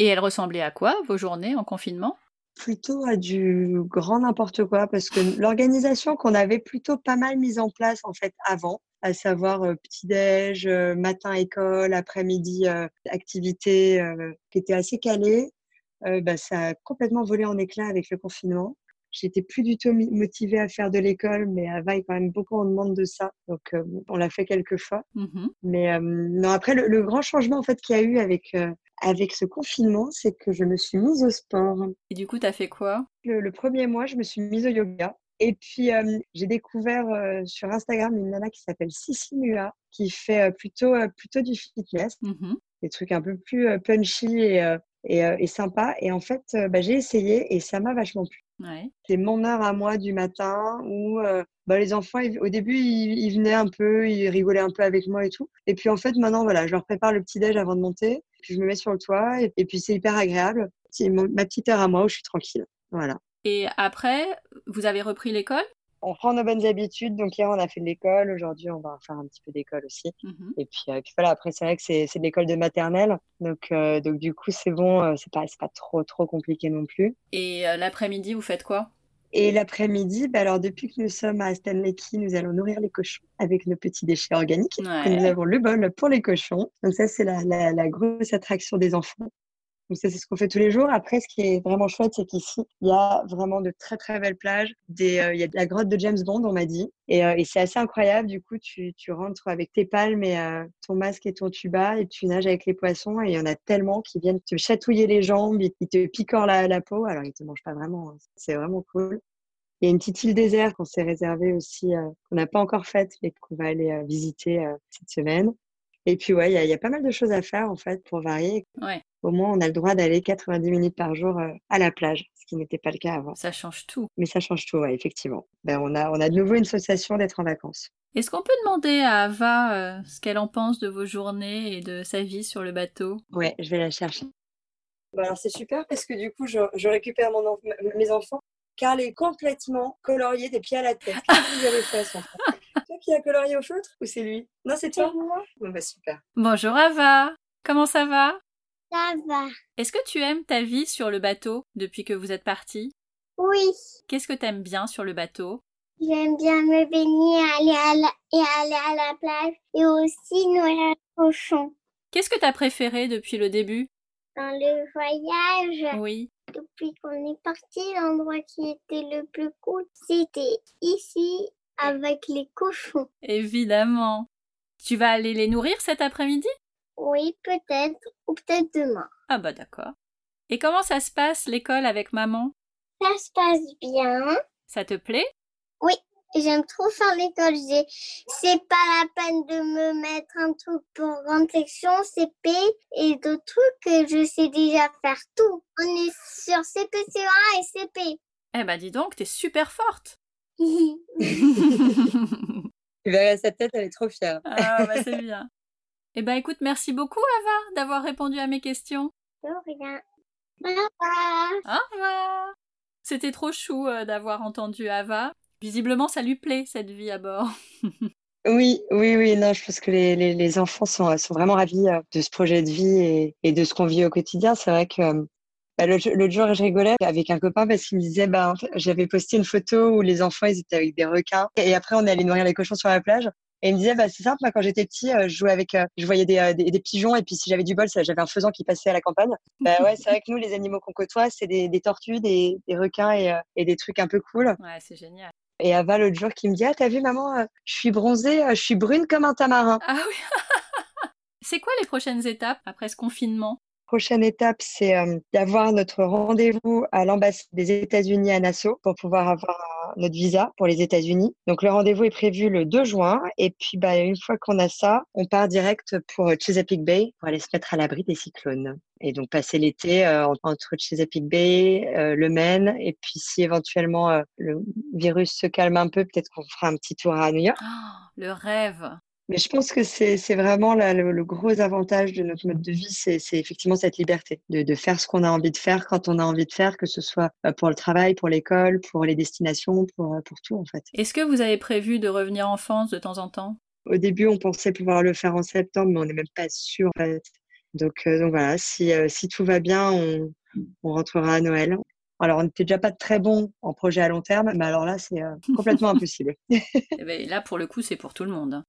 Et elles ressemblaient à quoi, vos journées en confinement? Plutôt à du grand n'importe quoi, parce que l'organisation qu'on avait plutôt pas mal mise en place en fait avant, à savoir euh, petit-déj, euh, matin école, après-midi euh, activité qui était assez calée, bah, ça a complètement volé en éclats avec le confinement. J'étais plus du tout motivée à faire de l'école, mais à Vaille, quand même, beaucoup on demande de ça. Donc, on l'a fait quelques fois. Mmh mais non, après, le, grand changement en fait qu'il y a eu avec, avec ce confinement, c'est que je me suis mise au sport. Et du coup, tu as fait quoi? Le, premier mois, je me suis mise au yoga. Et puis, j'ai découvert sur Instagram une nana qui s'appelle Sissi Mua, qui fait plutôt, plutôt du fitness, mmh des trucs un peu plus punchy et, et, sympa. Et en fait, bah, j'ai essayé et ça m'a vachement plu. C'est mon heure à moi du matin où bah, les enfants, au début, ils, venaient un peu, ils rigolaient un peu avec moi et tout. Et puis en fait, maintenant, voilà, je leur prépare le petit-déj avant de monter. Puis je me mets sur le toit et, et puis c'est hyper agréable. C'est ma petite heure à moi où je suis tranquille. Voilà. Et après, vous avez repris l'école? On prend nos bonnes habitudes. Donc hier, on a fait de l'école. Aujourd'hui, on va faire un petit peu d'école aussi. Mmh et, puis, euh, puis, voilà, après, c'est vrai que c'est de l'école de maternelle. Donc, euh, donc du coup, c'est bon. Euh, c'est pas, pas trop, trop compliqué non plus. Et l'après-midi, vous faites quoi? Et l'après-midi, bah alors depuis que nous sommes à Stanley Key, nous allons nourrir les cochons avec nos petits déchets organiques. nous avons le bol pour les cochons. Donc ça, c'est la, la, grosse attraction des enfants. Donc ça, c'est ce qu'on fait tous les jours. Après, ce qui est vraiment chouette, c'est qu'ici, il y a vraiment de très, très belles plages. Euh, il y a la grotte de James Bond, on m'a dit. Et, euh, c'est assez incroyable. Du coup, tu, rentres avec tes palmes et euh, ton masque et ton tuba et tu nages avec les poissons. Et il y en a tellement qui viennent te chatouiller les jambes, ils te picorent la, peau. Alors, ils te mangent pas vraiment. Hein. C'est vraiment cool. Il y a une petite île désert qu'on s'est réservée aussi, qu'on n'a pas encore faite, mais qu'on va aller visiter cette semaine. Et puis, ouais, il y, y, a pas mal de choses à faire, en fait, pour varier. Ouais au moins on a le droit d'aller 90 minutes par jour euh, à la plage, ce qui n'était pas le cas avant. Ça change tout. Mais ça change tout, ouais, effectivement. Ben, on, a, on a de nouveau une sensation d'être en vacances. Est-ce qu'on peut demander à Ava euh, ce qu'elle en pense de vos journées et de sa vie sur le bateau? Ouais, je vais la chercher. Bah, alors c'est super parce que du coup je, je récupère mon mes enfants. Carl est complètement colorié des pieds à la tête. Qu'est-ce que vous avez fait son Toi qui as colorié au feutre ou c'est lui? Non, c'est toi Bon bah super. Bonjour Ava, comment ça va? Ça va. Est-ce que tu aimes ta vie sur le bateau depuis que vous êtes parti Oui. Qu'est-ce que tu aimes bien sur le bateau? J'aime bien me baigner aller à la... et aller à la plage et aussi nourrir les cochons. Qu'est-ce que tu as préféré depuis le début? Dans le voyage Oui. Depuis qu'on est parti, l'endroit qui était le plus cool, c'était ici avec les cochons. Évidemment. Tu vas aller les nourrir cet après-midi? Oui, peut-être, ou peut-être demain. Ah bah d'accord. Et comment ça se passe l'école avec maman? Ça se passe bien. Ça te plaît? Oui, j'aime trop faire l'école. C'est pas la peine de me mettre un truc pour grande section, CP et d'autres trucs que je sais déjà faire tout. On est sur CPCA et CP. Eh bah dis donc, t'es super forte. Tu verrais sa tête, elle est trop fière. Ah bah c'est bien. Eh ben écoute, merci beaucoup Ava d'avoir répondu à mes questions. De rien. Au revoir. Au revoir. C'était trop chou euh, d'avoir entendu Ava. Visiblement, ça lui plaît cette vie à bord. oui, oui, oui. Non, je pense que les, les, enfants sont, sont, vraiment ravis euh, de ce projet de vie et, et de ce qu'on vit au quotidien. C'est vrai que euh, bah, l'autre jour, je rigolais avec un copain parce qu'il me disait, bah, j'avais posté une photo où les enfants, ils étaient avec des requins. Et après, on est allé nourrir les cochons sur la plage. Et il me disait, bah, c'est simple, moi, quand j'étais petit, euh, je jouais avec, euh, je voyais des, euh, des, des, pigeons, et puis si j'avais du bol, j'avais un faisan qui passait à la campagne. Bah ouais, c'est vrai que nous, les animaux qu'on côtoie, c'est des, des, tortues, des, des requins et, et, des trucs un peu cool. Ouais, c'est génial. Et Ava, l'autre jour, qui me dit, ah, t'as vu, maman, je suis bronzée, je suis brune comme un tamarin. Ah oui. c'est quoi les prochaines étapes après ce confinement? Prochaine étape, c'est d'avoir notre rendez-vous à l'ambassade des États-Unis à Nassau pour pouvoir avoir notre visa pour les États-Unis. Donc le rendez-vous est prévu le 2 juin et puis bah, une fois qu'on a ça, on part direct pour Chesapeake Bay pour aller se mettre à l'abri des cyclones et donc passer l'été euh, entre Chesapeake Bay, euh, le Maine et puis si éventuellement euh, le virus se calme un peu, peut-être qu'on fera un petit tour à New York. Oh, le rêve. Mais je pense que c'est vraiment le, gros avantage de notre mode de vie, c'est effectivement cette liberté de, de faire ce qu'on a envie de faire quand on a envie de faire, que ce soit euh, pour le travail, pour l'école, pour les destinations, pour, euh, pour tout en fait. Est-ce que vous avez prévu de revenir en France de temps en temps? Au début, on pensait pouvoir le faire en septembre, mais on n'est même pas sûr. En fait. Donc, donc voilà, si, si tout va bien, on, on rentrera à Noël. Alors, on n'était déjà pas très bon en projet à long terme, mais alors là, c'est complètement impossible. Et eh ben, là, pour le coup, c'est pour tout le monde.